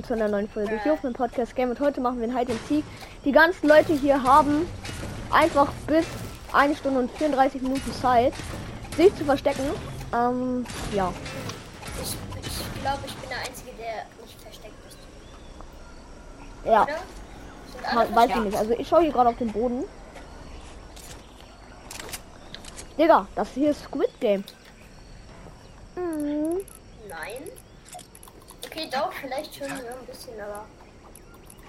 willkommen zu einer neuen Folge hier auf dem Podcast Game. Und heute machen wir einen Hide and Seek. Die ganzen Leute hier haben einfach bis 1 Stunde und 34 Minuten Zeit, sich zu verstecken. Ähm, ja. Ich, ich glaube, ich bin der Einzige, der nicht versteckt ist. Ja, alle weiß ich nicht. Also ich schaue hier gerade auf den Boden. Digga, das hier ist Squid Game. Mhm. Nein. Okay, dauert vielleicht schon ja, ein bisschen, aber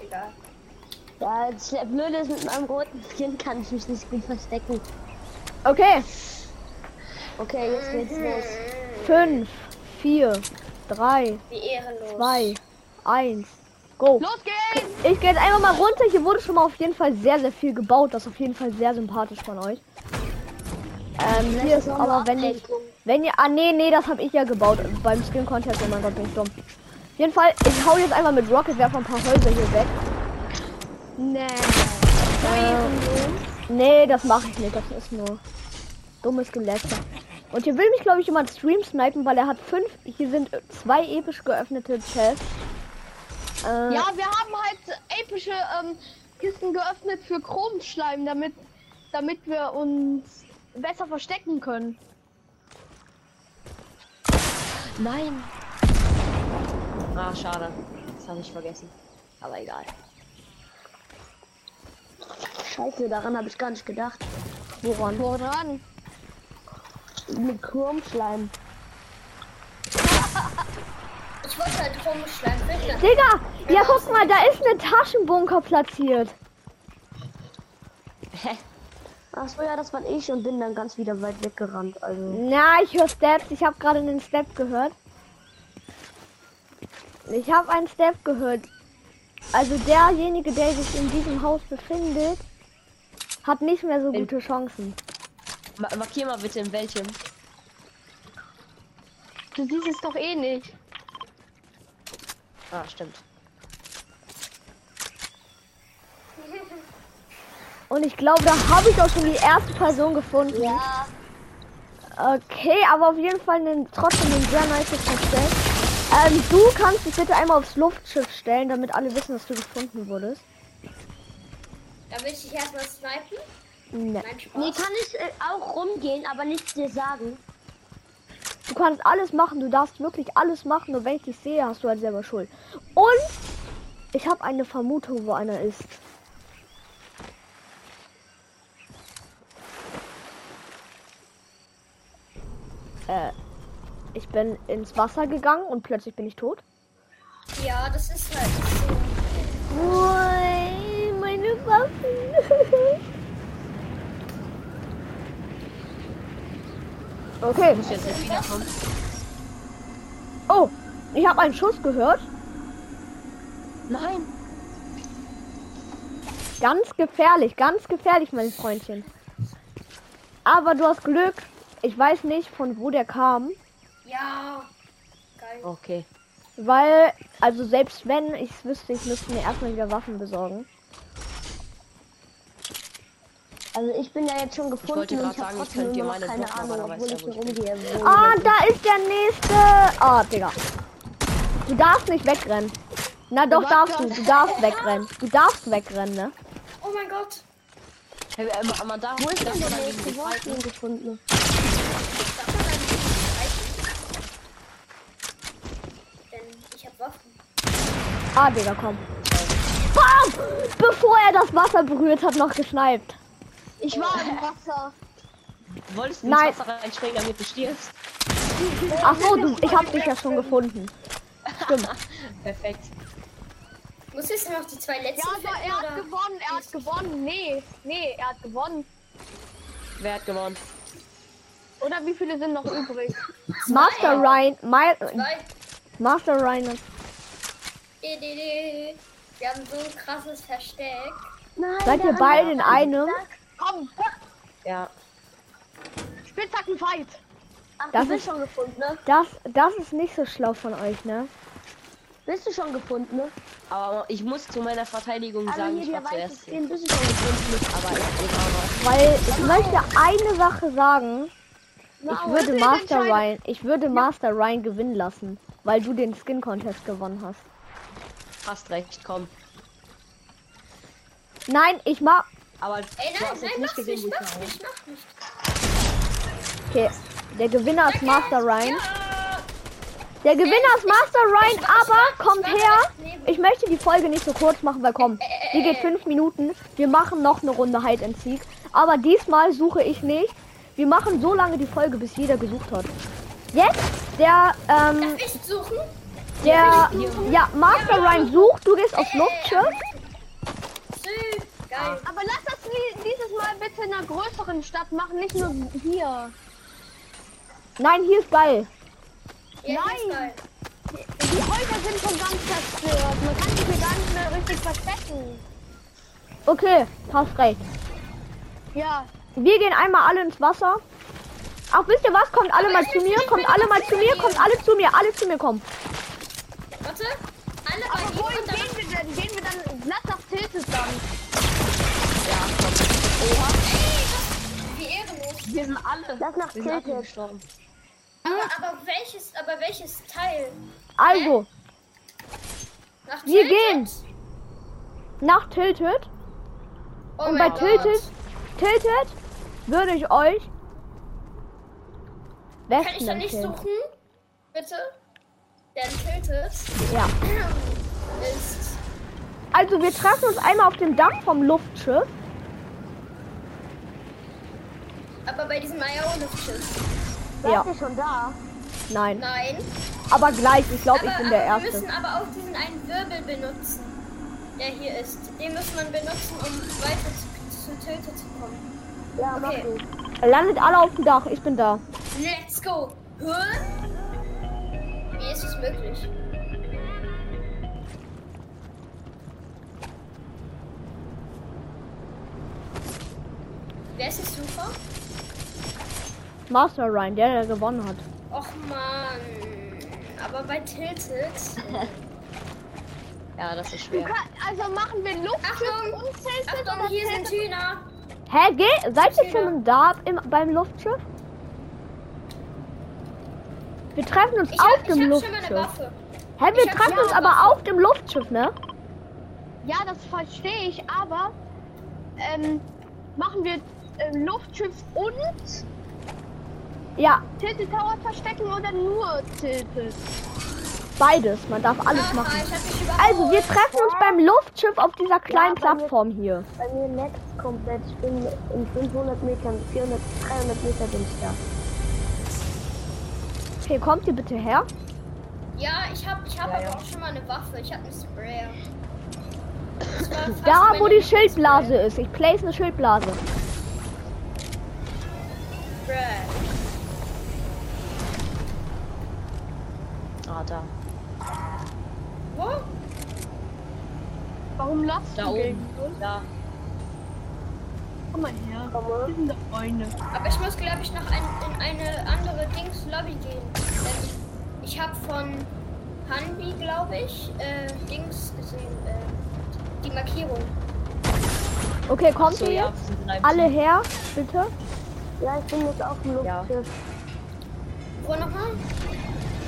egal. Ja, das Blöde ist, mit meinem roten Skin kann ich mich nicht gut verstecken. Okay, Okay, jetzt geht's los. 5, 4, 3, Wie ehrenlos. 2, 1, go. Los geht's! Ich gehe jetzt einfach mal runter. Hier wurde schon mal auf jeden Fall sehr, sehr viel gebaut. Das ist auf jeden Fall sehr sympathisch von euch. Ähm, hier ist aber, wenn ich, wenn ihr, ah, nee, nee, das habe ich ja gebaut beim Skin Contest. Oh mein Gott, bin ich dumm. Auf jeden Fall, ich hau jetzt einfach mit Rocket Werfer ein paar Häuser hier weg. Nee. Ähm, nee, das mache ich nicht. Das ist nur dummes Gelächter. Und hier will mich, glaube ich, jemand Stream snipen, weil er hat fünf. Hier sind zwei episch geöffnete Chests. Äh, Ja, wir haben halt epische ähm, Kisten geöffnet für Chromschleim, damit, damit wir uns besser verstecken können. Nein. Ah, schade. Das habe ich vergessen. Aber egal. Scheiße, daran habe ich gar nicht gedacht. woran? Woran? Mit Chrome-Schleim. Ich wollte halt rumschlagen. Fischler. Digga! Ja, guck mal, da ist eine Taschenbunker platziert. Hä? Ach so, ja, das war ich und bin dann ganz wieder weit weggerannt. Also. Na, ich höre Steps. Ich habe gerade einen Step gehört. Ich habe einen Step gehört. Also derjenige, der sich in diesem Haus befindet, hat nicht mehr so gute Chancen. Ma markier mal bitte in welchem. Du siehst es doch eh nicht. Ah, stimmt. Und ich glaube, da habe ich auch schon die erste Person gefunden. Ja. Okay, aber auf jeden Fall einen, trotzdem ein sehr nice Versteck. Ähm, du kannst dich bitte einmal aufs Luftschiff stellen, damit alle wissen, dass du gefunden wurdest. Da will ich dich erstmal snipen. Ne. Nein, Spaß. Nee, kann ich äh, auch rumgehen, aber nichts dir sagen. Du kannst alles machen, du darfst wirklich alles machen, nur wenn ich dich sehe, hast du halt selber Schuld. Und ich habe eine Vermutung, wo einer ist. Bin ins Wasser gegangen und plötzlich bin ich tot. Ja, das ist halt so. Ui, meine Waffen. okay. Muss jetzt nicht wiederkommen. Oh, ich habe einen Schuss gehört. Nein. Ganz gefährlich, ganz gefährlich, mein Freundchen. Aber du hast Glück. Ich weiß nicht, von wo der kam. Ja. Geil. Okay. Weil, also selbst wenn ich es wüsste, ich müsste mir erstmal wieder Waffen besorgen. Also ich bin ja jetzt schon gefunden wollte und ich habe sagen, ich trotzdem könnte dir immer noch meine keine Ahnung, obwohl ich hier ich rumgehe. Ah, ich da ist der nächste. Ah, Digga. Du darfst nicht wegrennen. Na doch, darfst du. Du darfst wegrennen. Du darfst wegrennen, ne? Oh mein Gott. Hey, äh, man- darf Wo ist denn der nächste? ihn gefunden? Darf man dann nicht greifen? Denn ich hab Waffen. Ah, Digga, komm. Bam! Bevor er das Wasser berührt hat, noch geschneipt. Ich war im Wasser. Du wolltest Nein. ins Wasser reinspringen, damit du stirbst. Ach so, du, ich hab dich ja schon gefunden. Stimmt. Perfekt. Muss jetzt noch die zwei letzten Ja, aber er hat oder? gewonnen, er hat gewonnen. Nee, nee, er hat gewonnen. Wer hat gewonnen? Oder wie viele sind noch übrig? Master Ryan, My. Master Ryan. Di. Wir haben so ein krasses Versteck. Nein, Seid ihr beide in einem? Komm, Ja. Spitzhackenfight. Ach, Das ist- schon gefunden, ne? Das, das ist nicht so schlau von euch, ne? Bist du schon gefunden, ne? Aber ich muss zu meiner Verteidigung Also sagen, ich war zuerst. Skin, bist du schon gefunden. Aber ich Weil ich möchte eine Sache sagen. Ich Wow. würde bitte Master. Ryan, ich würde Master Ryan gewinnen lassen, weil du den Skin Contest gewonnen hast. Hast recht, komm. Nein, ich mach. Aber Ey, du nein, nein, nicht mach gesehen, nicht, wo ich mach war. nicht, mach nicht. Okay. Der Gewinner ist Master Ryan. Der Gewinner ist Master Ryan, aber kommt her. Ich möchte die Folge nicht so kurz machen, weil komm, die geht fünf Minuten. Wir machen noch eine Runde Hide and Seek. Aber diesmal suche ich nicht. Wir machen so lange die Folge, bis jeder gesucht hat. Jetzt der, ähm, Darf ich suchen? Der, ja, Master Ryan sucht. Du gehst aufs Luftschiff. Geil. Aber lass das dieses Mal bitte in einer größeren Stadt machen, nicht nur hier. Nein, hier ist geil. Ja, Nein. geil. Die Häuser sind schon ganz zerstört. Man kann sich hier gar nicht mehr richtig verstecken. Okay, hast recht. Ja, Wir gehen einmal alle ins Wasser. Ach, wisst ihr was? Kommt alle mal zu mir. Kommt alle mal zu mir. Kommt alle zu mir. Alle zu mir kommen. Warte. Alle bei aber wohin gehen wir denn? Gehen wir dann glatt nach Tilted dann? Ey, was? Wie ehrenlos. Wir sind alle. Lass nach Wir sind alle Tilted. gestorben. Aber, aber welches, aber welches Teil? Also, Nach Wir Tilted? gehen. nach Tilted. Oh Und bei mein Tilted, Gott. Tilted würde ich euch Kann ich Westen da nicht suchen? Bitte? Denn Tilted Ja. ist... Also wir treffen uns einmal auf dem Dach vom Luftschiff. Aber bei diesem Iono-Schiff. Ja. ihr schon da? Nein. Nein. Aber gleich, ich glaube, ich bin der aber wir Erste. müssen aber auch diesen einen Wirbel benutzen, der hier ist. Den muss man benutzen, um weiter zu, zu Tilted zu kommen. Ja, Okay. Landet alle auf dem Dach, ich bin da. Let's go. Hä? Wie ist es möglich? Wer ist es super? Master Ryan, der, der gewonnen hat. Och man. Aber bei Tilted. Ja, das ist schwer. kann, also machen wir Luftschiff Achtung! und Tilted Achtung, hier sind? Hühner. Hä, geh, seid ihr schon da im, beim Luftschiff? Wir treffen uns Ich auf hab, ich dem hab schon mal eine Luftschiff. Waffe. Hä, wir Ich hab treffen schon uns eine aber Waffe. auf dem Luftschiff, ne? Ja, das verstehe ich, aber ähm, machen wir ähm, Luftschiff und Ja, Tilted Tower verstecken oder nur Tilted? beides. Man darf alles Aha, machen. hab. Also, wir treffen uns beim Luftschiff auf dieser kleinen Ja, bei mir- Plattform hier. Bei mir next komplett. Ich bin in 500 Metern, 400, 300 Meter bin ich da. Okay, kommt ihr bitte her? Ja, ich hab, ich hab Ja, aber ja. auch schon mal eine Waffe. Ich hab einen Sprayer. Da, wo die. Schildblase ist. Ich place eine Schildblase. Ah, da. Wo? Warum lachst Da du oben. gegen uns? Komm mal her. Komme. Wir sind doch Freunde. Aber ich muss, glaube ich, noch ein, in eine andere Dings-Lobby gehen. Denn ich habe von Hanbi, glaube ich, äh, Dings gesehen. Äh, die Markierung. Okay, kommt So, ihr ja, jetzt? Alle her, bitte. Ja, ich bin jetzt auf dem Ja. Luftschiff. Wo nochmal?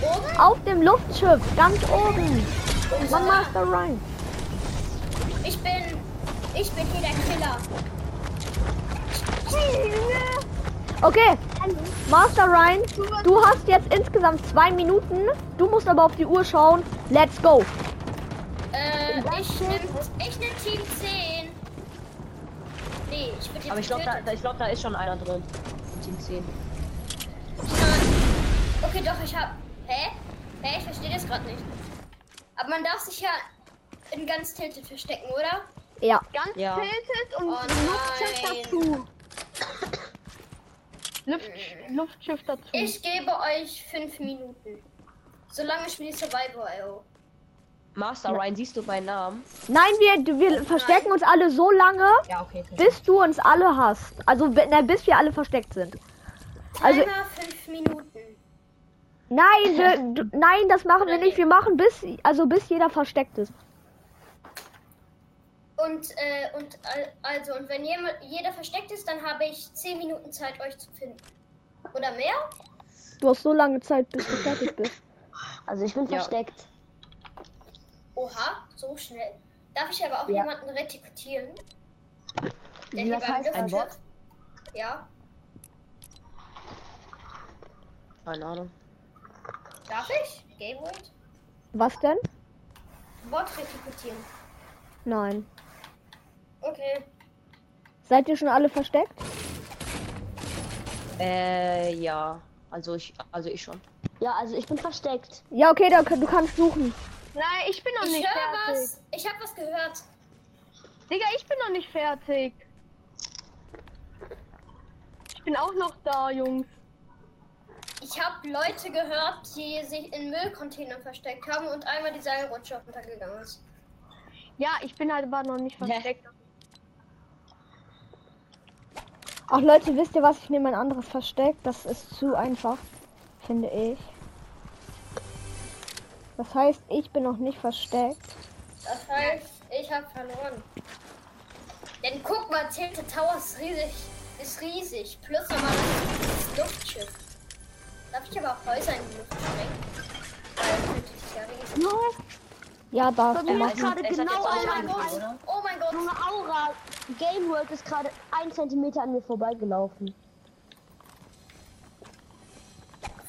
Oben? Auf dem Luftschiff, ganz oben. Von Master Ryan. Ich bin. Ich bin hier der Killer. Okay, Master Ryan, du hast jetzt insgesamt zwei Minuten. Du musst aber auf die Uhr schauen. Let's go. Äh, ich nehm, ich nehm Team 10. Nee, ich bin jetzt. Aber ich glaube, da, ich glaub, da ist schon einer drin. In Team 10. Nein. Okay, doch, ich hab. Hä? Hä? Ich verstehe das gerade nicht. Aber man darf sich ja in ganz Tilted verstecken, oder? Ja. Ganz Ja. Tilted und Oh Luftschiff nein. dazu. Luft, Luftschiff dazu. Ich gebe euch fünf Minuten. Solange ich mir Survival IO. Master Ryan, siehst du meinen Namen? Nein, wir, wir verstecken uns alle so lange, Ja, okay. bis du uns alle hast. Also na, bis wir alle versteckt sind. Also- Timer fünf Minuten. Nein, wir, du, nein, das machen wir nicht. Wir machen bis, also bis jeder versteckt ist. Und, äh, und al- also, und wenn jemand, jeder versteckt ist, dann habe ich zehn Minuten Zeit, euch zu finden. Oder mehr? Du hast so lange Zeit, bis du fertig bist. Also ich bin Ja. versteckt. Oha, so schnell. Darf ich aber auch Ja. jemanden retikutieren? Der Wie hier das beim heißt, ein ist? Ja, Keine Ahnung. darf ich? Gamewood? Was denn? Bot retikutieren. Nein. Okay. Seid ihr schon alle versteckt? Äh, ja. Also ich, also ich schon. Ja, also ich bin versteckt. Ja, okay, da, du kannst suchen. Nein, ich bin noch Ich nicht fertig. was. Ich habe was gehört. Digga, ich bin noch nicht fertig. Ich bin auch noch da, Jungs. Ich habe Leute gehört, die sich in Müllcontainern versteckt haben und einmal die Seilrutsche runtergegangen ist. Ja, ich bin halt aber noch nicht versteckt. Ach Leute, wisst ihr was? Ich nehme ein anderes Versteck. Das ist zu einfach, finde ich. Das heißt, ich bin noch nicht versteckt. Das heißt, ich habe verloren. Denn guck mal, Tilted Tower ist riesig. Ist riesig. Plus nochmal das Luftschiff. Darf ich aber auch Häuser in die Luft sprengen? Ja. Ja, darf Bei mir ist gerade genau jetzt auch Oh mein ein Gott. oder? Oh mein Gott. Junge Aura. Game World ist gerade ein Zentimeter an mir vorbeigelaufen.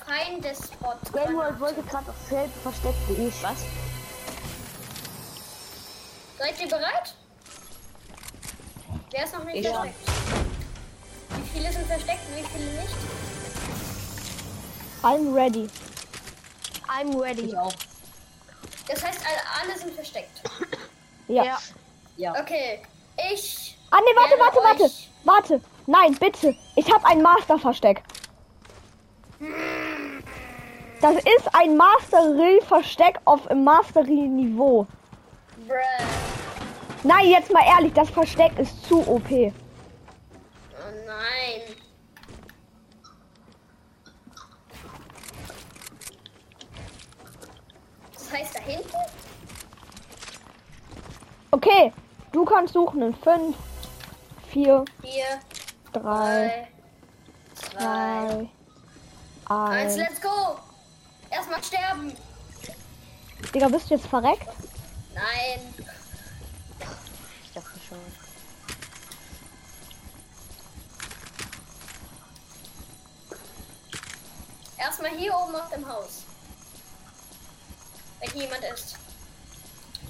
Feindespot. Game World wollte gerade auf Feld versteckt wie ich. Was? Seid ihr bereit? Wer ist noch nicht Ich versteckt? Wie viele sind versteckt und wie viele nicht? I'm ready. I'm ready. Ich auch. Das heißt, alle, alle sind versteckt. Ja. Ja. Ja. Okay, ich. Ah ne, warte, warte, warte. Warte. Nein, bitte. Ich habe ein Master-Versteck. Das ist ein Master-Rill-Versteck auf im Mastery-Niveau. Bruh. Nein, jetzt mal ehrlich, das Versteck ist zu OP. Oh nein. Das heißt da hinten? Okay, du kannst suchen in 5, 4, Vier, 3, drei, zwei, 2, eins, 1. let's go! Erstmal sterben! Digga, bist du jetzt verreckt? Nein. Ich dachte schon. Erstmal hier oben auf dem Haus. Wenn hier jemand ist.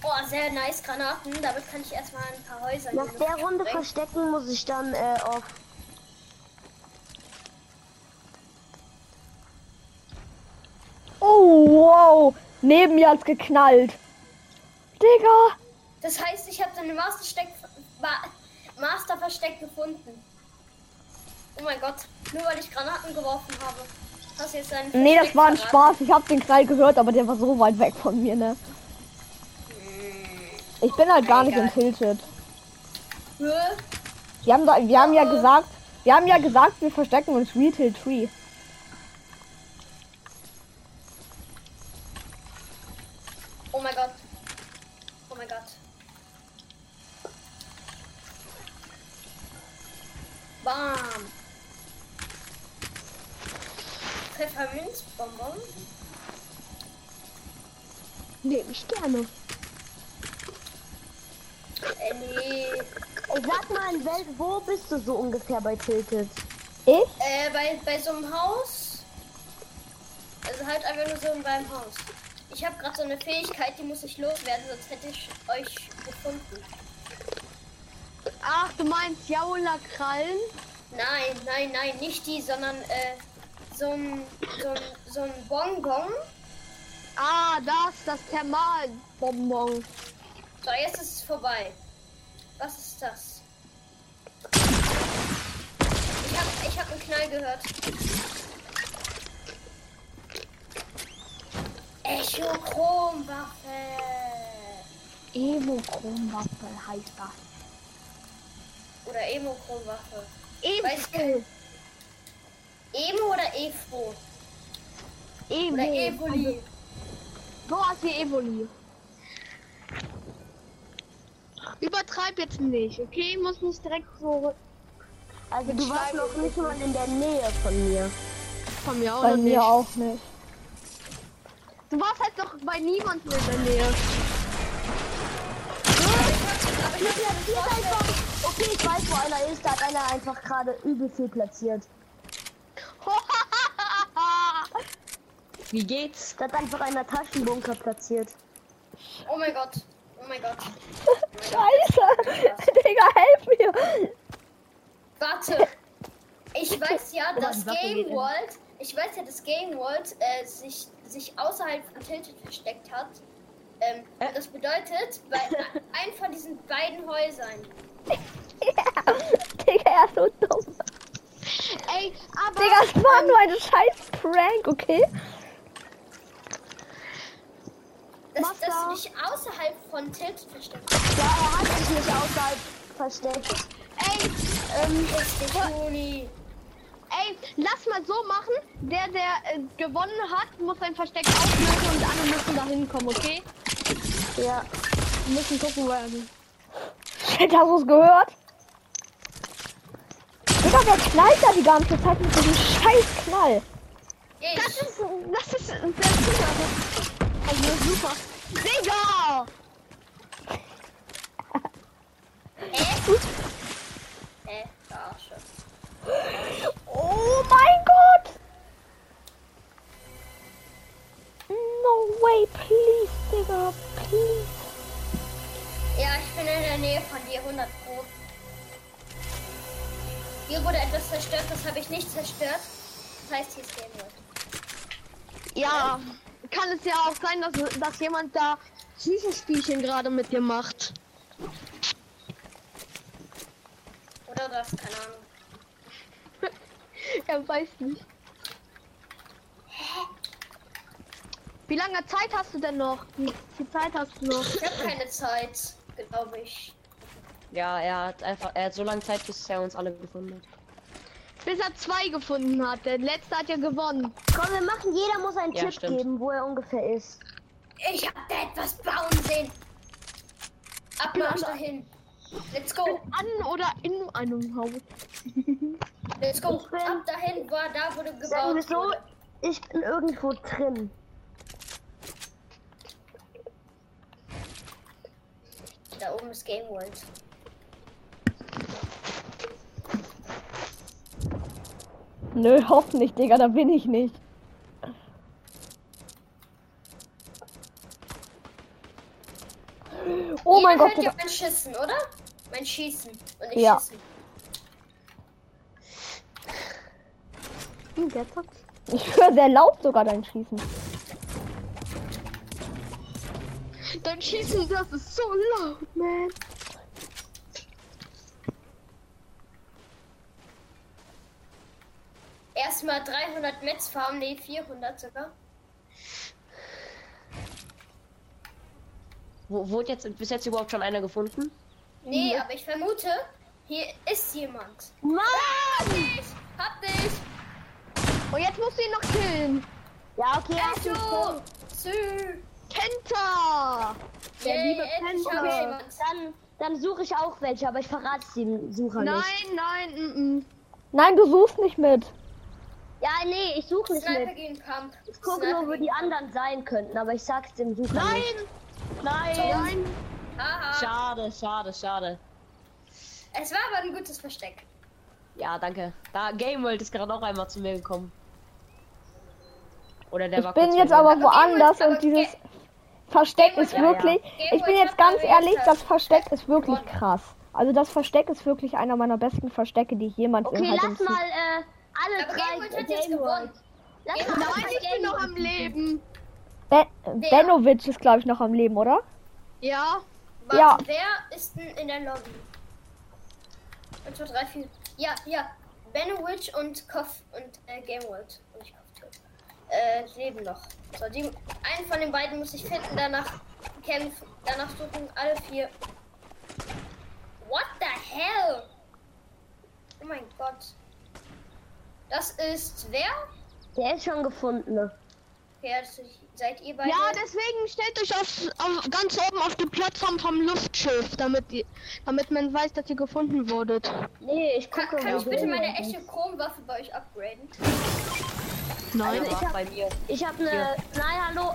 Oh, sehr nice Granaten. Damit kann ich erstmal ein paar Häuser in Nach der Runde sprengen. verstecken muss ich dann äh, auf. Oh, wow. Neben mir hat's geknallt. Digga. Das heißt, ich habe deine Master-Steck, Ma- Master-Versteck gefunden. Oh mein Gott, nur weil ich Granaten geworfen habe. Hast du jetzt deinen Nee, das war ein? Spaß. Ich hab den Knall gehört, aber der war so weit weg von mir, ne? Ich bin halt gar nicht Egal. in Tilted. Wir haben, da, wir haben ja gesagt, wir haben ja gesagt, wir verstecken uns Retail Tree. Oh mein Gott. Oh mein Gott. Bam. Pfefferminzbonbon. Nehme ich gerne. Äh, nee. Ey, sag mal, in Welt, wo bist du so ungefähr bei Tilted? Ich? Äh, bei, bei so einem Haus. Also halt einfach nur so in meinem Haus. Ich habe gerade so eine Fähigkeit, die muss ich loswerden, sonst hätte ich euch gefunden. Ach, du meinst Jaula Krallen? Nein, nein, nein, nicht die, sondern äh, so ein, so ein, so ein Bonbon. Ah, das, das Thermalbonbon. So, jetzt ist es vorbei. Was ist das? Ich hab, ich hab einen Knall gehört. Echo-Chromwaffe. Evo-Chromwaffe heißt das. Oder Emo-Chromwaffe. Evo. Emo oder Efro? Evo. Oder Evoli? So hast wie Evoli. Übertreib jetzt nicht, okay? Muss nicht direkt so Also du warst noch nicht mal in der Nähe von mir. von mir auch Bei mir nicht. auch nicht. Du warst halt doch bei niemandem in der Nähe. platziert einfach. Okay, ich weiß, wo einer ist. Da hat einer einfach gerade übel viel platziert. Wie geht's? Da hat einfach einer Taschenbunker platziert. Oh mein Gott. Oh mein Gott. Scheiße! Digga, helf mir! Warte. Ich weiß ja, dass Game. World, ich weiß ja, dass Game World äh, sich, sich außerhalb von Tilted versteckt hat. Ähm, Äh. Das bedeutet, bei einem von diesen beiden Häusern. Ja. Digga, er ist so dumm. Ey, aber Digga, es war nur ein scheiß Prank, okay? Dass, dass du dich außerhalb von Tilted versteckt Ja, er hat sich nicht außerhalb versteckt. ey, ähm, Juni. ey, lass mal so machen. Der, der äh, gewonnen hat, muss sein Versteck auflösen und alle müssen da hinkommen, okay? Ja. Wir müssen gucken, er ist. Shit, hast du es gehört? Digga, wer knallt da die ganze Zeit mit diesem scheiß Knall? Ich. Das ist, das ist sehr super. Also super. Digga! Äh, Verarsche. Oh mein Gott! No way, please, Digga, please. Ja, ich bin in der Nähe von dir, 100 Pro. Hier wurde etwas zerstört, das habe ich nicht zerstört. Das heißt, hier ist Game World. Ja, kann es ja auch sein, dass, dass jemand da Zwischenspielchen gerade mit dir macht. Oder das, keine Ahnung. Er weiß nicht. Wie lange Zeit hast du denn noch? Wie viel Zeit hast du noch? Ich habe keine Zeit, glaube ich. Ja, er hat einfach, er hat so lange Zeit, bis er uns alle gefunden hat. Bis er zwei gefunden hat. Der letzte hat ja gewonnen. Komm, wir machen, jeder muss einen Ja, Tipp stimmt. geben, wo er ungefähr ist. Ich habe da etwas bauen sehen. Abmarsch dahin. Let's go. An oder in einem Haus. Let's go. Ich bin- Ab dahin war da, wo du Sagen wir gebaut so, wurde. ich bin irgendwo drin. Da oben ist Game World. Nö, hoffentlich, Digga, da bin ich nicht. Oh mein Jeder Gott, ja Digga. mein Schießen, oder? Mein Schießen. Und ich Ja. schießen. Hm, der zockt. Ich höre sehr laut sogar dein Schießen. Dein Schießen, das ist so laut, man. Erstmal 300 Metz farmen, nee, 400 sogar. Wo, wurde jetzt bis jetzt überhaupt schon einer gefunden? Nee, aber ich vermute, hier ist jemand. Mann! Hab dich! Hab dich! Und jetzt musst du ihn noch killen. Ja, okay, Echo! Kenta! Der Yay, liebe Kenta. dann, dann suche ich auch welche, aber ich verrate es dem Sucher Nein, nicht. nein, mm, mm. Nein, du suchst nicht mit. Ja, nee, ich suche nicht Sniper mit. gegen Pump. Ich gucke nur, wo die anderen sein könnten, aber ich sag's dem Sucher Nein! nicht. Nein! Nein! Schade, schade, schade. Es war aber ein gutes Versteck. Ja, danke. Da Game World ist gerade auch einmal zu mir gekommen. Oder der Ich war bin jetzt aber Aber woanders Game und dieses aber Versteck Game ist wirklich. Game Ich bin jetzt ganz ehrlich, das Versteck ist wirklich gewonnen. krass. Also das Versteck ist wirklich einer meiner besten Verstecke, die ich jemals Okay, in halt lass mal äh, alle Aber drei Game World hat jetzt Game World. Lass Game mal Nein, ich bin Game noch am Leben. Be? Benovic ist glaube ich noch am Leben, oder? Ja. Warte, Ja. wer ist denn in der Lobby? 1, 2, 3, 4. Ja, ja. Benowitch und Kopf und äh, Game World. Und ich äh, leben noch. So, die, einen von den beiden muss ich finden, danach kämpfen, danach suchen alle vier. What the hell? Oh mein Gott. Das ist wer? Der ist schon gefunden. ne? Okay, das ist, seid ihr beide? Ja, deswegen stellt euch auf, auf ganz oben auf die Plattform vom Luftschiff, damit, die, damit man weiß, dass ihr gefunden wurdet. Nee, ich kann, gucke, kann wo ich bitte meine echte Chromwaffe bei euch upgraden? Nein. Der ich hab- bei mir. Ich habe eine. Nein, hallo.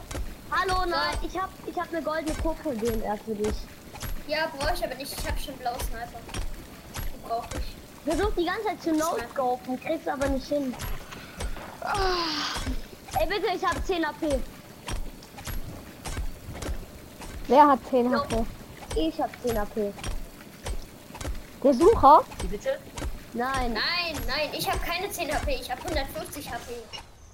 Hallo, nein. Ich habe ich hab eine goldene Koko DMR für dich. Ja, brauche ich aber nicht. Ich habe schon blaue Sniper. Die brauche ich. Versuch die ganze Zeit zu no-scopen, kriegst aber nicht hin. Ey, bitte, ich hab 10 AP. Wer hat 10 HP? Ich hab 10 AP. Der Sucher? Wie bitte? Nein. Nein, nein, ich habe keine 10 HP. Ich habe 150 HP.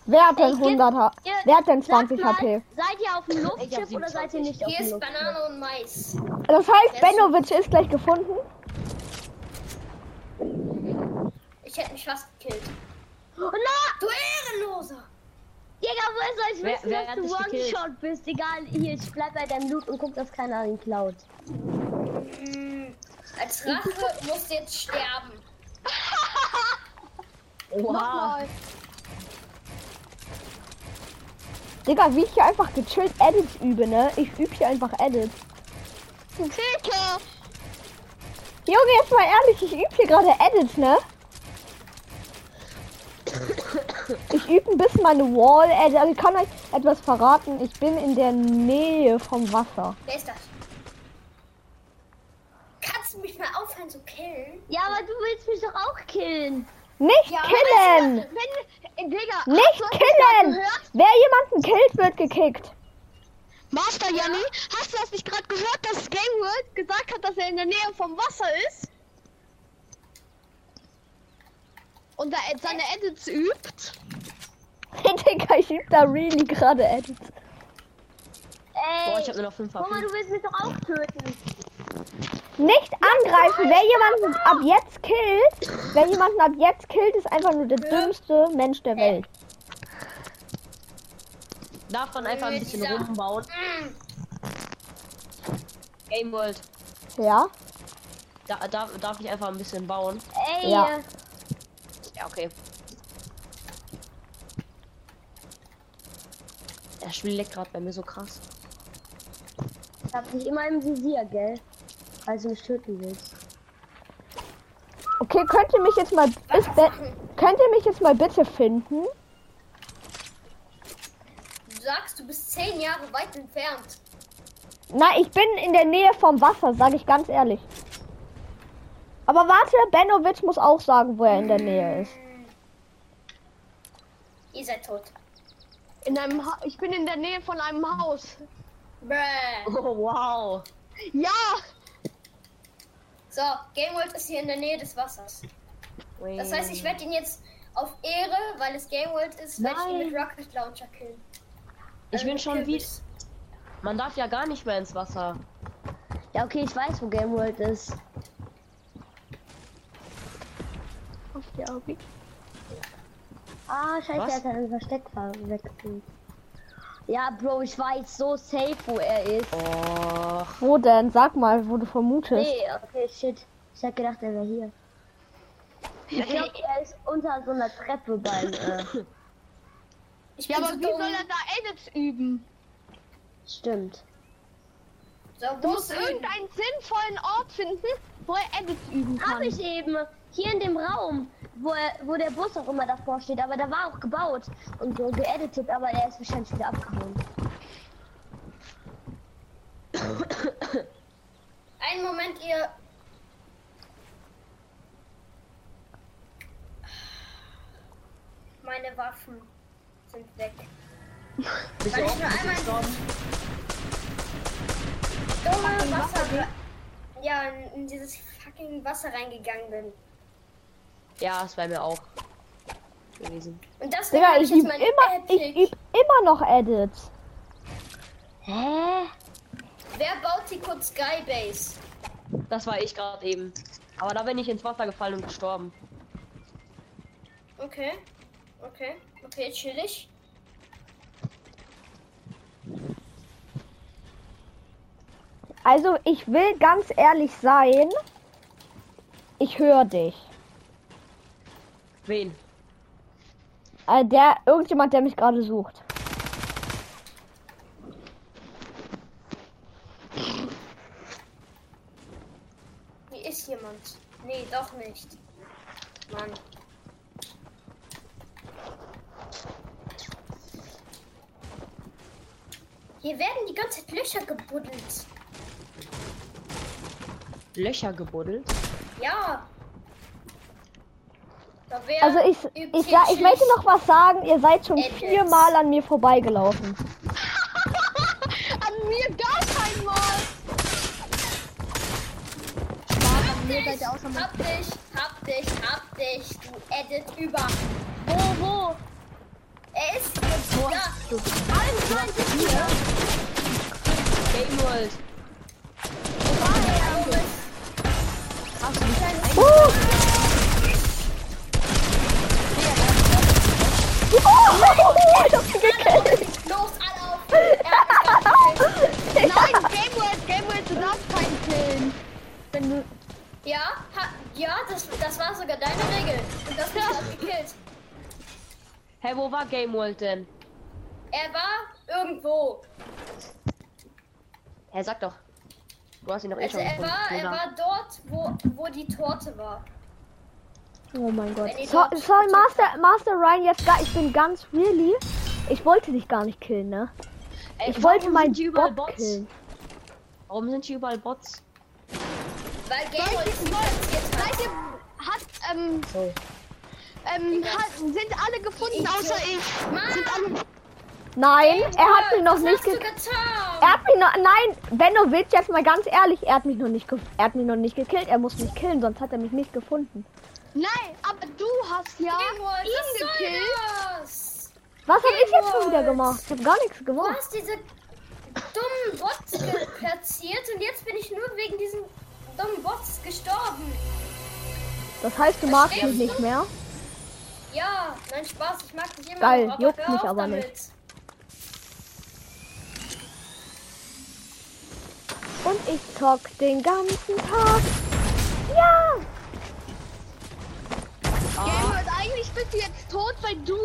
Wer hat denn Ich geb- 100 HP? Wer hat denn Sagt 20 mal, HP? Seid ihr auf dem Luftschiff hab oder seid ihr nicht auf Hier dem ist Luftschiff? Banane und Mais. Das heißt, Benovic ist gleich gefunden. Ich hätte mich fast gekillt. Oh, na! Du Ehrenloser! Digga, woher soll ich Wer- wissen, wer hat dass du? One-Shot bist? Egal, hier, ich bleib bei deinem Loot und guck, dass keiner ihn klaut. Hm, als Rache musst du jetzt sterben. Oha. Digga, wie ich hier einfach gechillt Edits übe, ne? Ich übe hier einfach Edits. Junge, jetzt mal ehrlich, ich übe hier gerade Edits, ne? Ich übe ein bisschen meine Wall Edit. Also ich kann euch etwas verraten. Ich bin in der Nähe vom Wasser. Wer ist das? Kannst du mich mal aufhören zu killen? Ja, aber du willst mich doch auch killen. Nicht Ja, killen! Wenn, äh, Digga, Nicht gerade killen! Wer jemanden killt, wird gekickt. Master Janni, hast du das nicht gerade gehört, dass Game World gesagt hat, dass er in der Nähe vom Wasser ist? Und da seine Edits übt? Digga, ich übe da really gerade Edits. Ey, Boah, ich hab nur noch 5 guck mal, du willst mich doch auch töten. Nicht angreifen. Wer jemanden ab jetzt killt, wer jemanden ab jetzt killt, ist einfach nur der dümmste Mensch der Welt. Darf man einfach ein bisschen rumbauen. Game World. Ja? Da, darf, darf ich einfach ein bisschen bauen? Ey, Ja. Ja, okay. Das Spiel leckt gerade bei mir so krass. ich hab dich immer im Visier, gell? Falls du mich töten willst. Okay, könnt ihr mich jetzt mal könnt ihr mich jetzt mal bitte finden? Du sagst, du bist 10 Jahre weit entfernt. Na, ich bin in der Nähe vom Wasser, sage ich ganz ehrlich. Aber warte, Benovic muss auch sagen, wo er in der Nähe ist. Ihr seid tot. In einem ha ich bin in der Nähe von einem Haus. Bäh. Oh, wow. Ja! So, Game World ist hier in der Nähe des Wassers. Das heißt, ich werde ihn jetzt auf Ehre, weil es Game World ist, werde ich ihn mit Rocket Launcher killen. Ich Also bin mit schon wie. Man darf ja gar nicht mehr ins Wasser. Ja, okay, ich weiß, wo Game World ist. Ah, scheiße, Was? er hat ein Versteck verwechselt. Ja, Bro, ich weiß so safe, wo er ist. Oh. Wo denn? Sag mal, wo du vermutest. Nee, okay, shit. Ich hab gedacht, er wäre hier. Ich glaube, er ist unter so einer Treppe beim. Äh, Ich Ja, aber wie soll er da Edits üben? stimmt. So, Du musst irgendeinen sinnvollen Ort finden, wo er Edits üben Hab kann. ich eben. Hier in dem Raum, wo, er, wo der Bus auch immer davor steht. Aber da war auch gebaut und so geeditet, aber er ist wahrscheinlich wieder abgehauen. Einen Moment, ihr. Meine Waffen sind weg. Bist Weil ich nur einmal dumme Wasser. Ja, in, in dieses fucking Wasser reingegangen bin. Ja, das wäre mir auch gewesen. Und das Digga, ich mein immer, ich übe immer noch Edits. Hä? Wer baut die kurz Skybase? Das war ich gerade eben. Aber da bin ich ins Wasser gefallen und gestorben. Okay. Okay. Okay, chillig. Also, ich will ganz ehrlich sein. Ich höre dich. Wen? Äh, der, irgendjemand, der mich gerade sucht. Hier ist jemand. Nee, doch nicht. Mann. Hier werden die ganze Zeit Löcher gebuddelt. Löcher gebuddelt. Ja. Also ich, ich, sa- ich möchte noch was sagen. Ihr seid schon viermal an mir vorbeigelaufen. An mir gar kein Mal. Spaß, an mir seid ihr auch schon mal. Hab dich, hab dich, hab dich, du Edit über. Wo, wo? Er ist da. Game World. Hast du dich Uh! Oh, ich hab sie gekillt. Los, alle auf. Er hat. Nein, Game World, Game World, du darfst keinen killen. Wenn du. Ja, ha, ja, das, das war sogar deine Regel. Und das hast du gekillt. Hä, wo war Game World denn? Er war irgendwo. Hä, sag doch. Du hast ihn doch eh Also schon er gefunden. war, er war dort, wo, wo die Torte war. Oh mein Gott. So, sorry, Master, Master Ryan, jetzt gar, ich bin ganz really. Ich wollte dich gar nicht killen, ne? Ey, Ich wollte meinen Bot Bots? killen. Warum sind hier überall Bots? Weil Game Boy sie platziert hat. Seid. Hat, ähm, So. ähm, hat, sind alle gefunden, außer ich. Mann, Sind alle. Nein, er hat mich noch was nicht hast du gekillt. getan? Er hat mich noch, nein, Benno Witz, jetzt mal ganz ehrlich, er hat mich noch nicht, ge er hat mich noch nicht gekillt. Er muss mich killen, sonst hat er mich nicht gefunden. Nein, aber du hast ja was ihn gekillt. das? Was habe ich jetzt schon wieder gemacht? Ich habe gar nichts Du gemacht. hast diese dummen Bots platziert und jetzt bin ich nur wegen diesen dummen Bots gestorben. Das heißt, du magst mich nicht du? mehr. Ja, nein Spaß, ich mag dich immer Geil, noch, aber juckt hör mich auf aber damit. nicht. Und ich zock den ganzen Tag. Ja! Game World, eigentlich bist du jetzt tot, weil du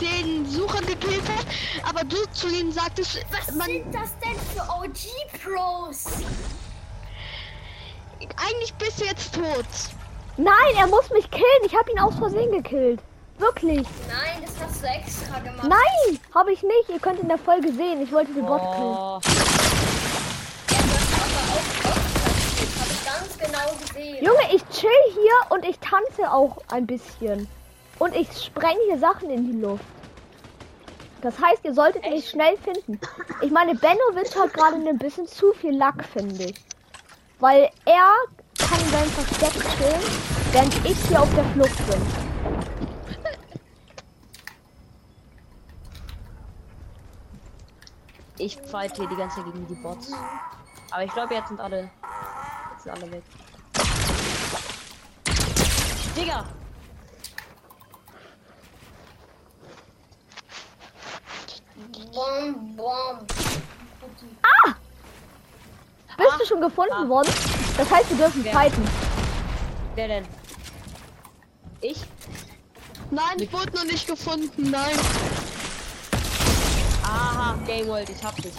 den Sucher gekillt hast, aber du zu ihm sagtest, Was man, sind das denn für OG-Pros? eigentlich bist du jetzt tot. Nein, er muss mich killen. Ich habe ihn aus Versehen gekillt. Wirklich. Nein, das hast du extra gemacht. Nein, habe ich nicht. Ihr könnt in der Folge sehen. Ich wollte den Bot killen. Oh, Ja, genau gesehen. Junge, ich chill hier und ich tanze auch ein bisschen. Und ich spreng hier Sachen in die Luft. Das heißt, ihr solltet mich schnell finden. Ich meine, Benowitsch hat gerade ein bisschen zu viel Lack, finde ich. Weil er kann in seinem Versteck chillen, während ich hier auf der Flucht bin. ich fight hier die ganze Zeit gegen die Bots. Aber ich glaube, jetzt sind alle. Jetzt sind alle weg. Digga! Bom, bom. Bist du schon gefunden worden? Das heißt, wir dürfen Wer? fighten. Wer denn? Ich? Nein, ich wurde noch nicht gefunden, nein. Aha, Game World, ich hab dich.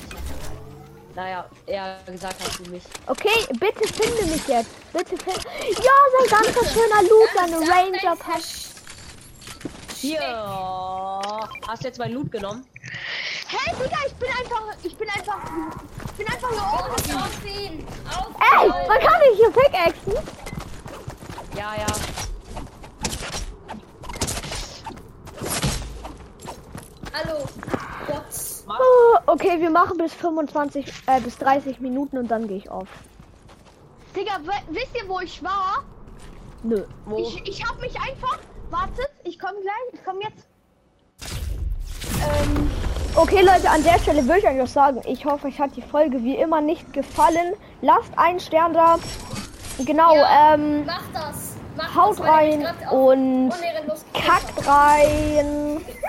Naja, eher gesagt hast du mich. Okay, bitte finde mich jetzt. Bitte finde. Ja, sein ganzer schöner Loot, seine Sag dein Ranger Pass. Hier! Hast du jetzt meinen Loot genommen? Hey, Digga, ich bin einfach, ich bin einfach, ich bin einfach hier oben. Auf, auf ihn. Auf Ey, man kann nicht hier pickaxen. Ja, ja. Hallo. Oh, okay, wir machen bis 25, äh, bis 30 Minuten und dann gehe ich auf. Digga, wisst ihr, wo ich war? Nö. Wo? Ich, ich hab mich einfach, wartet, ich komme gleich, ich komme jetzt. Ähm, Okay, Leute, an der Stelle würde ich euch was sagen. Ich hoffe, euch hat die Folge wie immer nicht gefallen. Lasst einen Stern da. Genau, Ja, ähm, Mach das. Mach haut das, rein und kackt rein.